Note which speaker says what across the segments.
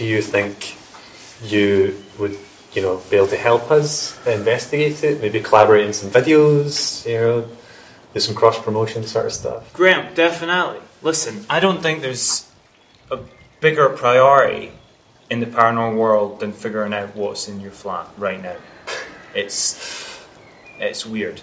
Speaker 1: do you think you would, you know, be able to help us investigate it? Maybe collaborate in some videos, you know, do some cross promotion sort of stuff.
Speaker 2: Graham, definitely. Listen, I don't think there's a bigger priority in the paranormal world than figuring out what's in your flat right now. It's it's weird.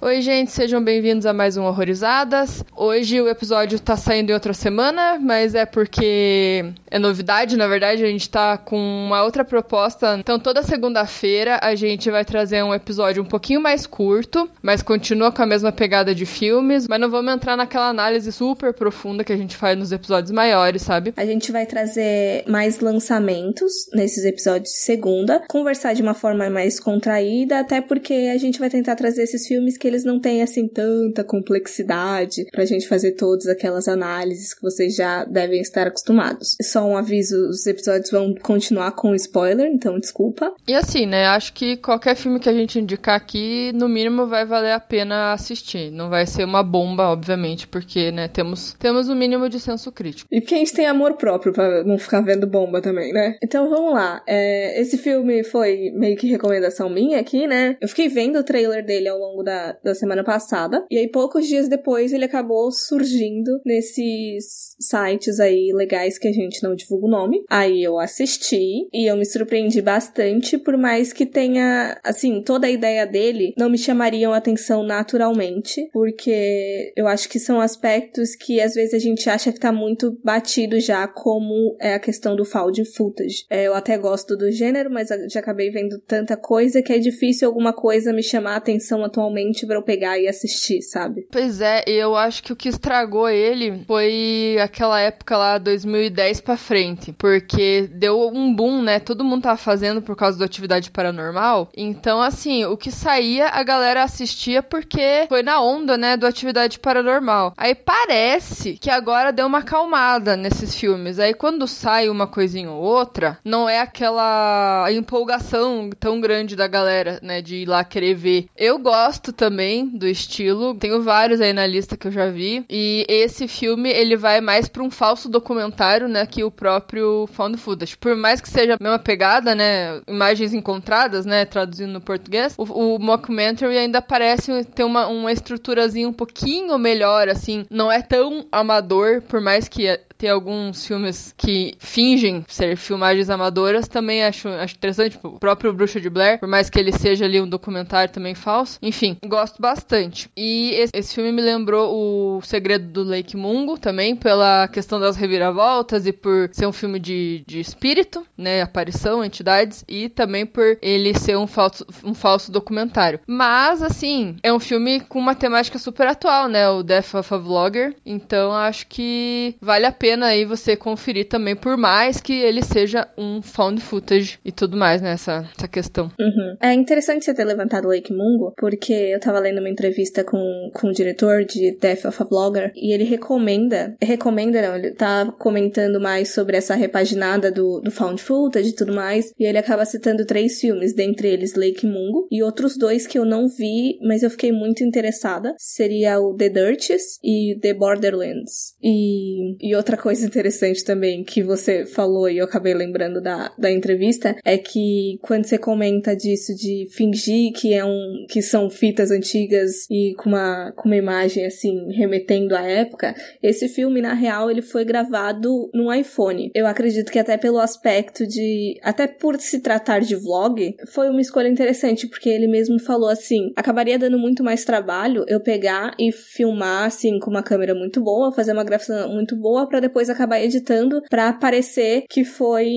Speaker 3: Oi, gente, sejam bem-vindos a mais um Horrorizadas. Hoje o episódio tá saindo em outra semana, mas é porque é novidade, na verdade, a gente tá com uma outra proposta. Então, toda segunda-feira a gente vai trazer um episódio um pouquinho mais curto, mas continua com a mesma pegada de filmes, mas não vamos entrar naquela análise super profunda que a gente faz nos episódios maiores, sabe?
Speaker 4: A gente vai trazer mais lançamentos nesses episódios de segunda, conversar de uma forma mais contraída, até porque a gente vai tentar trazer esses filmes que eles não têm assim tanta complexidade pra gente fazer todas aquelas análises que vocês já devem estar acostumados. Só um aviso, os episódios vão continuar com spoiler, então desculpa.
Speaker 3: E assim, né, acho que qualquer filme que a gente indicar aqui, no mínimo vai valer a pena assistir. Não vai ser uma bomba, obviamente, porque, né, temos temos o um mínimo de senso crítico.
Speaker 4: E porque a gente tem amor próprio pra não ficar vendo bomba também, né? Então vamos lá. É, esse filme foi meio que recomendação minha aqui, né? Eu fiquei vendo o trailer dele ao longo da, da semana passada. E aí, poucos dias depois, ele acabou surgindo nesses sites aí legais que a gente não divulga o nome. Aí eu assisti e eu me surpreendi bastante, por mais que tenha, assim, toda a ideia dele não me chamariam atenção naturalmente, porque eu acho que são aspectos que às vezes a gente acha que tá muito batido já, como é a questão do found footage. É, eu até gosto do gênero, mas já acabei vendo tanta coisa que é difícil alguma coisa me chamar atenção atualmente pra eu pegar e assistir, sabe?
Speaker 3: Pois é, eu acho que o que estragou ele foi aquela época lá, 2010 pra frente. Porque deu um boom, né? Todo mundo tava fazendo por causa da atividade paranormal. Então, assim, o que saía, a galera assistia porque foi na onda, né? Do atividade paranormal. Aí parece que agora deu uma acalmada nesses filmes. Aí quando sai uma coisinha ou outra, não é aquela empolgação tão grande da galera, né? De ir lá querer ver. Eu gosto também do estilo. Tenho vários aí na lista que eu já vi. E esse filme, ele vai mais pra um falso documentário, né? Que o próprio Found Footage. Por mais que seja a mesma pegada, né? Imagens encontradas, né? Traduzindo no português. O, o mockumentary ainda parece ter uma, uma estruturazinha um pouquinho melhor, assim. Não é tão amador, por mais que tem alguns filmes que fingem ser filmagens amadoras, também acho, acho interessante. Tipo, o próprio Bruxa de Blair, por mais que ele seja ali um documentário também falso. Enfim, gosto bastante. E esse, esse filme me lembrou o Segredo do Lake Mungo também, pela questão das reviravoltas e por ser um filme de, de espírito, né? Aparição, entidades, e também por ele ser um falso, um falso documentário. Mas, assim, é um filme com uma temática super atual, né? O Death of a Vlogger. Então, acho que vale a pena aí você conferir também, por mais que ele seja um found footage e tudo mais nessa né, essa questão.
Speaker 4: Uhum. É interessante você ter levantado Lake Mungo, porque eu tava lendo uma entrevista com, com o diretor de Death of a Vlogger e ele recomenda, recomenda não, ele tá comentando mais sobre essa repaginada do, do found footage e tudo mais, e ele acaba citando três filmes, dentre eles Lake Mungo e outros dois que eu não vi, mas eu fiquei muito interessada, seria o The Dirties e The Borderlands. E, e outra coisa interessante também que você falou e eu acabei lembrando da, da entrevista é que quando você comenta disso de fingir que é um que são fitas antigas e com uma, com uma imagem assim remetendo à época, esse filme na real ele foi gravado num iPhone. Eu acredito que até pelo aspecto de até por se tratar de vlog, foi uma escolha interessante porque ele mesmo falou assim, acabaria dando muito mais trabalho eu pegar e filmar assim com uma câmera muito boa, fazer uma gravação muito boa para depois acabar editando para parecer que foi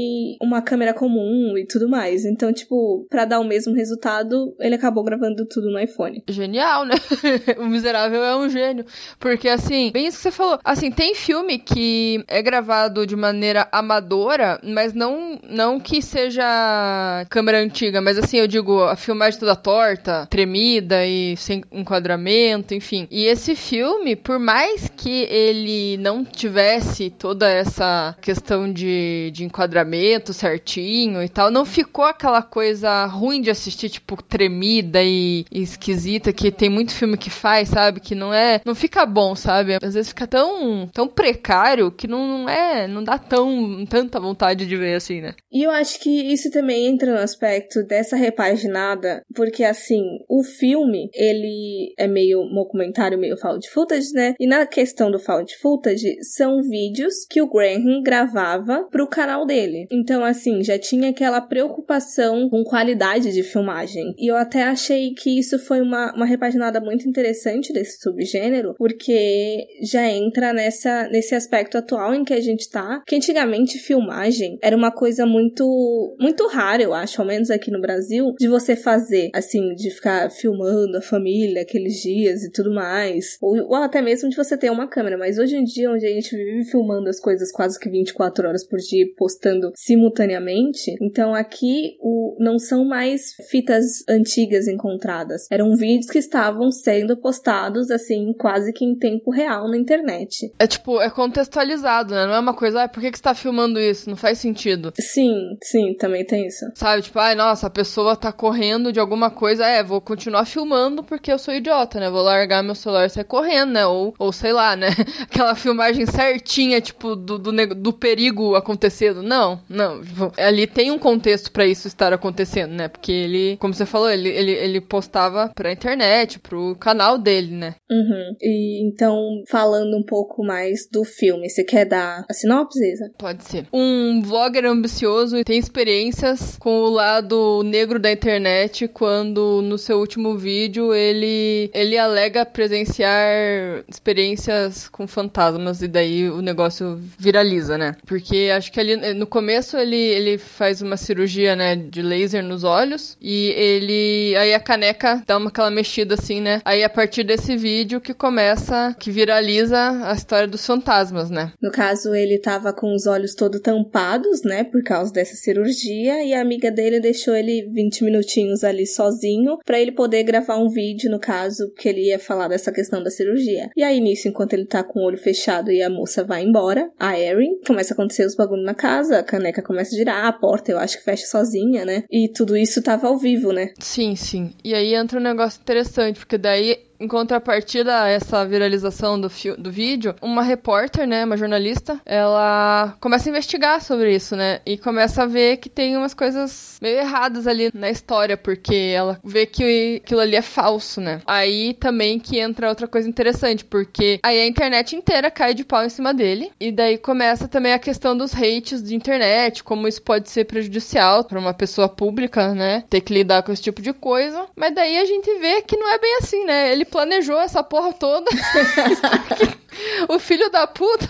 Speaker 4: uma câmera comum e tudo mais. Então, tipo, para dar o mesmo resultado, ele acabou gravando tudo no iPhone.
Speaker 3: Genial, né? o miserável é um gênio. Porque, assim, bem isso que você falou. Assim, tem filme que é gravado de maneira amadora, mas não, não que seja câmera antiga, mas assim, eu digo, a filmagem toda torta, tremida e sem enquadramento, enfim. E esse filme, por mais que ele não tivesse toda essa questão de, de enquadramento certinho e tal, não ficou aquela coisa ruim de assistir, tipo, tremida e, esquisita, que tem muito filme que faz, sabe? Que não é. Não fica bom, sabe? Às vezes fica tão, tão precário que não, não é. Não dá tão tanta vontade de ver assim, né?
Speaker 4: E eu acho que isso também entra no aspecto dessa repaginada, porque assim, o filme, ele é meio documentário, meio found footage, né? E na questão do found footage, são vídeos que o Graham gravava pro canal dele. Então, assim, já tinha aquela preocupação com qualidade de filmagem. E eu até achei que isso foi uma, uma repaginada muito interessante desse subgênero, porque já entra nessa, nesse aspecto atual em que a gente tá, que antigamente filmagem era uma coisa muito, muito rara, eu acho, ao menos aqui no Brasil, de você fazer, assim, de ficar filmando a família aqueles dias e tudo mais. Ou, ou até mesmo de você ter uma câmera. Mas hoje em dia, onde a gente vive filmando as coisas quase que 24 horas por dia postando simultaneamente, então aqui o, não são mais fitas antigas encontradas. Eram vídeos que estavam sendo postados, assim, quase que em tempo real na internet.
Speaker 3: É tipo, é contextualizado, né? Não é uma coisa, ah, por que, que você tá filmando isso? Não faz sentido.
Speaker 4: Sim, sim, também tem isso.
Speaker 3: Sabe, tipo, ai, nossa, a pessoa tá correndo de alguma coisa, é, vou continuar filmando porque eu sou idiota, né? Vou largar meu celular e sair correndo, né? Ou, ou sei lá, né? Aquela filmagem certinha, tipo, do, do, do perigo acontecendo. Não, não. Ali tem um contexto para isso estar acontecendo, né? Porque ele, como você falou, ele, ele, ele postava pra internet, pro canal dele, né?
Speaker 4: Uhum. E então, falando um pouco mais do filme, você quer dar a sinopse, Isa?
Speaker 3: Pode ser. Um vlogger ambicioso e tem experiências com o lado negro da internet quando no seu último vídeo ele, ele alega presenciar experiências com fantasmas e daí o negócio viraliza, né? Porque acho que ali no começo ele, ele faz uma cirurgia, né, de laser nos olhos e ele aí a caneca dá uma aquela mexida assim, né? Aí a partir desse vídeo que começa, que viraliza a história dos fantasmas, né?
Speaker 4: No caso, ele tava com os olhos todo tampados, né, por causa dessa cirurgia e a amiga dele deixou ele 20 minutinhos ali sozinho para ele poder gravar um vídeo, no caso, que ele ia falar dessa questão da cirurgia. E aí nisso, enquanto ele tá com o olho fechado e a moça vai embora, a Erin começa a acontecer os bagulhos na casa, a caneca começa a girar, a porta eu acho que fecha sozinha, né? E tudo isso tava ao vivo, né?
Speaker 3: Sim, sim. E aí entra um negócio interessante, porque daí em contrapartida a essa viralização do, do vídeo, uma repórter, né, uma jornalista, ela começa a investigar sobre isso, né? E começa a ver que tem umas coisas meio erradas ali na história, porque ela vê que aquilo ali é falso, né? Aí também que entra outra coisa interessante, porque aí a internet inteira cai de pau em cima dele, e daí começa também a questão dos hates de internet, como isso pode ser prejudicial para uma pessoa pública, né? Ter que lidar com esse tipo de coisa. Mas daí a gente vê que não é bem assim, né? Ele planejou essa porra toda. o filho da puta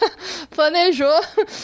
Speaker 3: planejou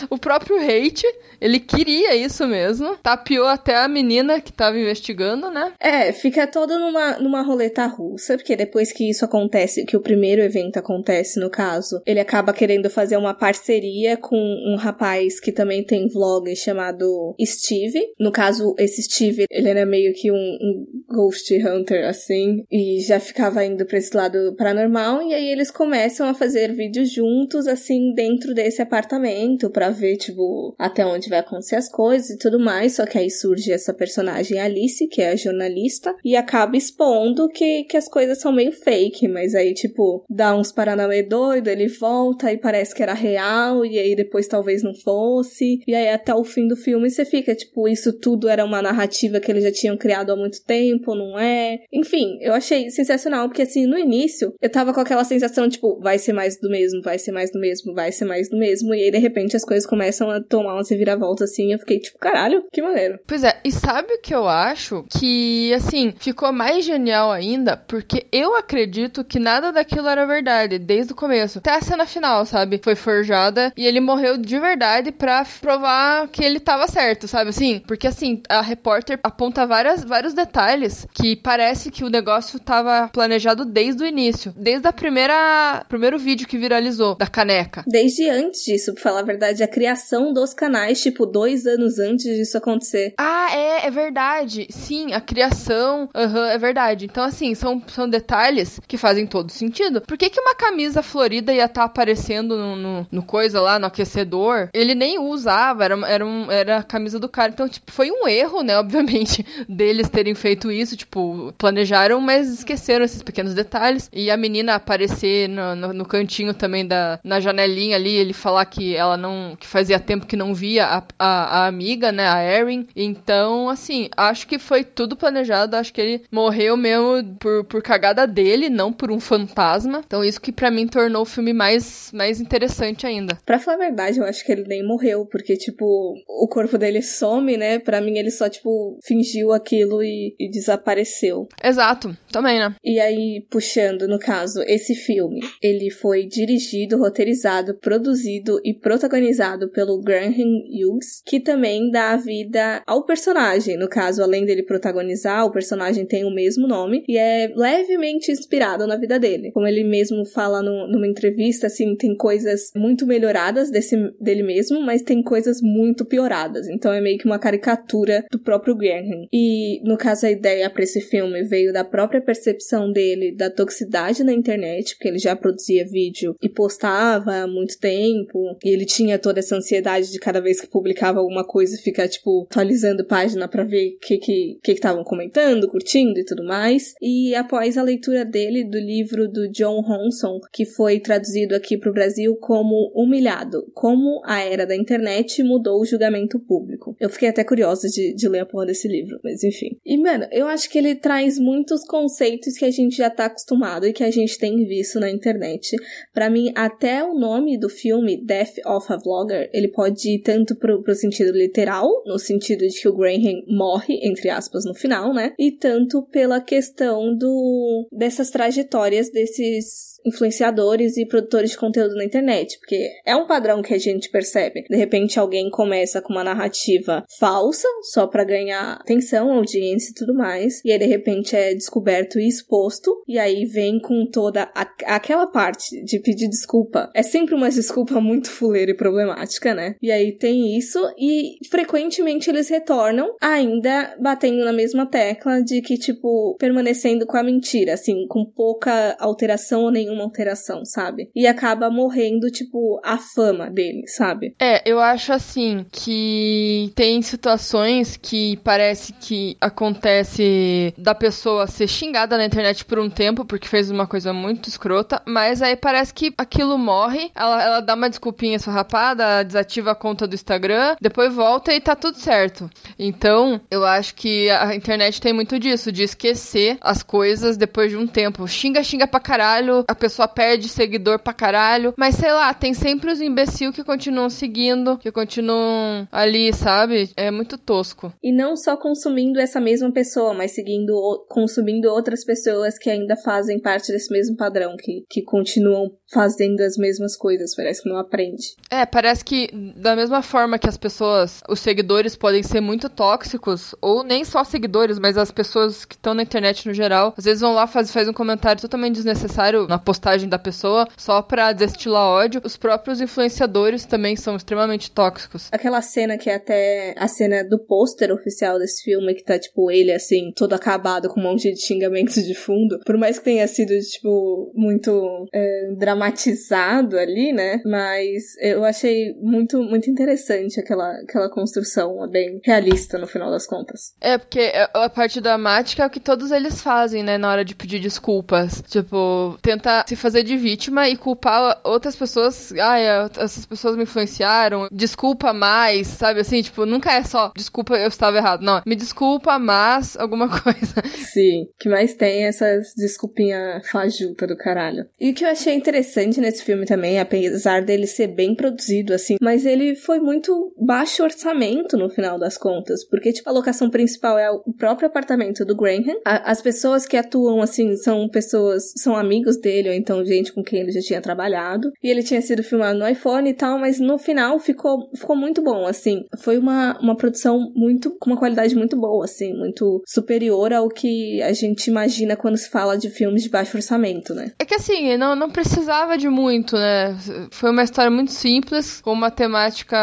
Speaker 3: o próprio hate. Ele queria isso mesmo. Tapiou até a menina que tava investigando, né?
Speaker 4: É, fica todo numa, numa roleta russa, porque depois que isso acontece, que o primeiro evento acontece, no caso, ele acaba querendo fazer uma parceria com um rapaz que também tem vlog chamado Steve. No caso, esse Steve, ele era meio que um, um ghost hunter, assim, e já ficava indo pra esse lado paranormal, e aí eles começam a fazer vídeos juntos, assim, dentro desse apartamento, para ver, tipo, até onde vai acontecer as coisas e tudo mais, só que aí surge essa personagem Alice, que é a jornalista, e acaba expondo que, que as coisas são meio fake, mas aí, tipo, dá uns paranauê doido, ele volta e parece que era real, e aí depois talvez não fosse, e aí até o fim do filme você fica, tipo, isso tudo era uma narrativa que eles já tinham criado há muito tempo, não é? Enfim, eu achei sensacional, porque assim, no início, eu tava com aquela sensação, tipo, vai ser mais do mesmo, vai ser mais do mesmo, vai ser mais do mesmo, e aí de repente as coisas começam a tomar uma reviravolta assim, eu fiquei tipo, caralho, que maneiro.
Speaker 3: Pois é, e sabe o que eu acho? Que, assim, ficou mais genial ainda, porque eu acredito que nada daquilo era verdade, desde o começo. Até a cena final, sabe? Foi forjada e ele morreu de verdade pra provar que ele tava certo, sabe? Assim, porque assim, a repórter aponta várias, vários detalhes que parece que o negócio tava planejado desde o início. Desde a primeira primeiro vídeo que viralizou, da caneca.
Speaker 4: Desde antes disso, pra falar a verdade, a criação dos canais, tipo, dois anos antes disso acontecer.
Speaker 3: Ah, é, é verdade. Sim, a criação, aham, é verdade. Então, assim, são, são detalhes que fazem todo sentido. Por que, que uma camisa florida ia estar tá aparecendo no, no, no, coisa lá, no aquecedor? Ele nem usava, era, era, um, era a camisa do cara. Então, tipo, foi um erro, né, obviamente, deles terem feito isso. Tipo, planejaram, mas esqueceram esses pequenos detalhes. E a menina aparecer no, no, no cantinho também da na janelinha ali, ele falar que ela não. que fazia tempo que não via a, a, a amiga, né, a Erin. Então, assim, acho que foi tudo planejado. Acho que ele morreu mesmo por, por cagada dele, não por um fantasma. Então, isso que para mim tornou o filme mais, mais interessante ainda.
Speaker 4: Pra falar a verdade, eu acho que ele nem morreu, porque, tipo, o corpo dele some, né? Pra mim, ele só, tipo, fingiu aquilo e, e desapareceu.
Speaker 3: Exato, também, né?
Speaker 4: E aí, puxando, no caso, esse filme, ele foi dirigido, roteirizado, produzido e protagonizado pelo Graham Hughes, que também dá vida ao personagem. No caso, além dele protagonizar, o personagem tem o mesmo nome e é levemente inspirado na vida dele. Como ele mesmo fala no, numa entrevista, assim, tem coisas muito melhoradas desse, dele mesmo, mas tem coisas muito pioradas. Então é meio que uma caricatura do próprio Graham. E, no caso, a ideia para esse filme veio da própria percepção dele da toxicidade na internet, porque ele já produzia vídeo e postava há muito tempo, e ele tinha toda essa ansiedade de cada vez que publicava alguma coisa ficar, tipo, atualizando página para ver o que que estavam comentando, curtindo e tudo mais. E após a leitura dele do livro do John Honson, que foi traduzido aqui para o Brasil como Humilhado, como a era da internet mudou o julgamento público. Eu fiquei até curiosa de, de ler a porra desse livro, mas enfim. E, mano, eu acho que ele traz muitos conceitos que a gente já tá acostumado e que a gente tem visto na internet. Para mim, até o nome do filme, Death of a Vlogger, ele pode ir tanto pro, pro sentido literal, no sentido de que o Graham morre, entre aspas, no final, né? E tanto pela questão do dessas trajetórias desses influenciadores e produtores de conteúdo na internet, porque é um padrão que a gente percebe. De repente alguém começa com uma narrativa falsa só para ganhar atenção, audiência e tudo mais, e aí de repente é descoberto e exposto, e aí vem com toda a, aquela parte de pedir desculpa. É sempre uma desculpa muito fuleira e problemática, né? E aí tem isso e frequentemente eles retornam ainda batendo na mesma tecla de que tipo permanecendo com a mentira, assim, com pouca alteração ou nenhuma alteração, sabe? E acaba morrendo, tipo, a fama dele, sabe?
Speaker 3: É, eu acho assim que tem situações que parece que acontece da pessoa ser xingada na internet por um tempo porque fez uma coisa muito escrota, mas aí parece que aquilo morre, ela, ela dá uma desculpinha esfarrapada, desativa a conta do Instagram, depois volta e tá tudo certo. Então, eu acho que a internet tem muito disso, de esquecer as coisas depois de um tempo. Xinga, xinga pra caralho, a pessoa perde seguidor pra caralho. Mas sei lá, tem sempre os imbecil que continuam seguindo, que continuam ali, sabe? É muito tosco.
Speaker 4: E não só consumindo essa mesma pessoa, mas seguindo, consumindo outras pessoas que ainda fazem parte desse mesmo padrão, que, que continuam fazendo as mesmas coisas. Parece que não aprende.
Speaker 3: É, parece que da mesma forma que as pessoas, os seguidores podem ser muito tóxicos, ou nem só seguidores, mas as pessoas que estão na internet no geral, às vezes vão lá faz, faz um comentário totalmente desnecessário na postagem da pessoa só pra destilar ódio. Os próprios influenciadores também são extremamente tóxicos.
Speaker 4: Aquela cena que é até a cena do pôster oficial desse filme, que tá, tipo, ele, assim, todo acabado com um monte de xingamentos de fundo. Por mais que tenha sido, tipo, muito é, dramatizado ali, né? Mas eu achei muito, muito interessante aquela, aquela construção, é bem realista no final das contas.
Speaker 3: É, porque a parte dramática é o que todos eles fazem, né, na hora de pedir desculpas. Tipo, tenta se fazer de vítima e culpar outras pessoas. Ah, essas pessoas me influenciaram. Desculpa mais, sabe? Assim, tipo, nunca é só desculpa, eu estava errado. Não, me desculpa, mas alguma coisa.
Speaker 4: Sim, que mais tem essas desculpinha fajuta do caralho. E o que eu achei interessante nesse filme também, apesar dele ser bem produzido, assim, mas ele foi muito baixo orçamento no final das contas, porque, tipo, a locação principal é o próprio apartamento do Graham. A, as pessoas que atuam, assim, são pessoas, são amigos dele ou então gente com quem ele já tinha trabalhado. E ele tinha sido filmado no iPhone e tal, mas no final ficou, ficou muito bom, assim. Foi uma, uma produção muito, com uma qualidade muito boa, assim, muito superior ao que a gente imagina quando se fala de filmes de baixo orçamento, né?
Speaker 3: É que assim, não, não precisava precisava de muito, né? Foi uma história muito simples, com uma temática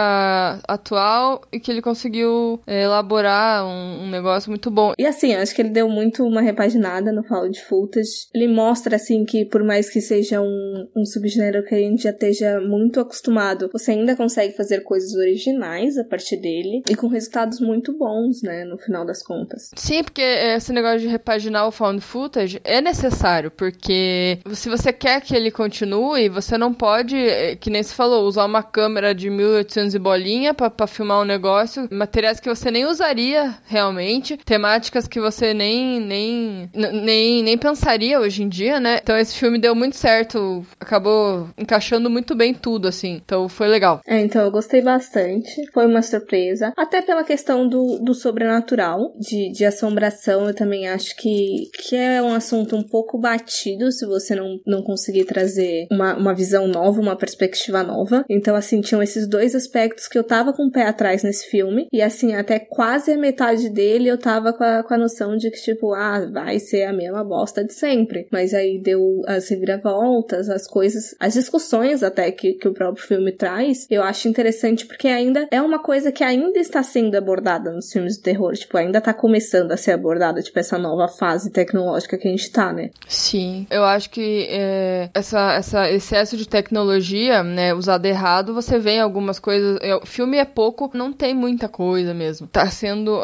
Speaker 3: atual e que ele conseguiu é, elaborar um, um, negócio muito bom.
Speaker 4: E assim, eu acho que ele deu muito uma repaginada no Fall de Footage. Ele mostra, assim, que por mais que seja um, um subgênero que a gente já esteja muito acostumado, você ainda consegue fazer coisas originais a partir dele e com resultados muito bons, né, no final das contas.
Speaker 3: Sim, porque esse negócio de repaginar o found footage é necessário, porque se você quer que ele continue, você não pode, eh, que nem se falou, usar uma câmera de 1800 e bolinha para filmar um negócio, materiais que você nem usaria realmente, temáticas que você nem nem nem, nem pensaria hoje em dia, né? Então esse filme deu muito certo, acabou encaixando muito bem tudo assim. Então foi legal.
Speaker 4: É, então eu gostei bastante. Foi uma surpresa, até pela questão do, do sobrenatural, de, de assombração, eu também acho que que é um assunto um pouco batido se você não, não conseguir trazer uma, uma visão nova, uma perspectiva nova. Então, assim, tinham esses dois aspectos que eu tava com o pé atrás nesse filme. E, assim, até quase a metade dele eu tava com a, com a noção de que, tipo, ah, vai ser a mesma bosta de sempre. Mas aí deu as reviravoltas, as coisas, as discussões até que, que o próprio filme traz. Eu acho interessante porque ainda é uma coisa que ainda está sendo abordada nos filmes de terror. Tipo, ainda tá começando a ser abordada, tipo, essa nova fase tecnológica que a gente tá, né?
Speaker 3: Sim, eu acho que é, essa, essa excesso de tecnologia, né, usado errado, você vê algumas coisas. É, o filme é pouco, não tem muita coisa mesmo. Tá sendo.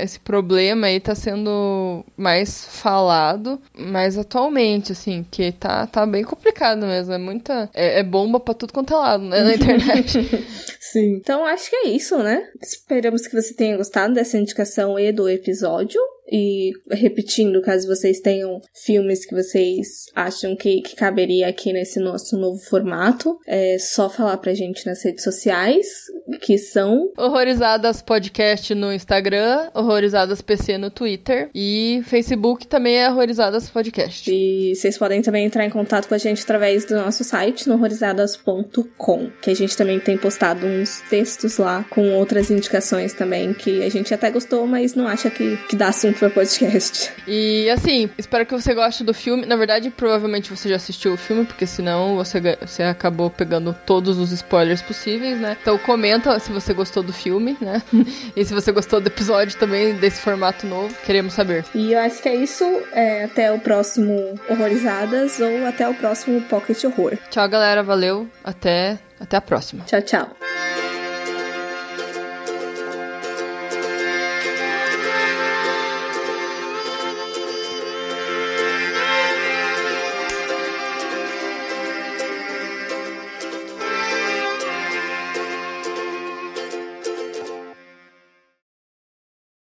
Speaker 3: Esse problema aí tá sendo mais falado, mas atualmente, assim, que tá, tá bem complicado mesmo. É muita. É, é bomba pra tudo quanto é lado, né, na internet.
Speaker 4: Sim. Então acho que é isso, né? Esperamos que você tenha gostado dessa indicação e do episódio. E repetindo, caso vocês tenham filmes que vocês acham que, que caberia aqui nesse nosso novo formato, é só falar pra gente nas redes sociais, que são
Speaker 3: Horrorizadas Podcast no Instagram, Horrorizadas PC no Twitter e Facebook também é Horrorizadas Podcast.
Speaker 4: E vocês podem também entrar em contato com a gente através do nosso site, no horrorizadas.com, que a gente também tem postado uns textos lá com outras indicações também que a gente até gostou, mas não acha que, que dá assunto para podcast.
Speaker 3: E assim, espero que você goste do filme. Na verdade, provavelmente você já assistiu o filme, porque senão você, você acabou pegando todos os spoilers possíveis, né? Então comenta se você gostou do filme, né? e se você gostou do episódio também, desse formato novo. Queremos saber.
Speaker 4: E eu acho que é isso. É, até o próximo Horrorizadas ou até o próximo Pocket Horror.
Speaker 3: Tchau, galera. Valeu. Até, até a próxima.
Speaker 4: Tchau, tchau.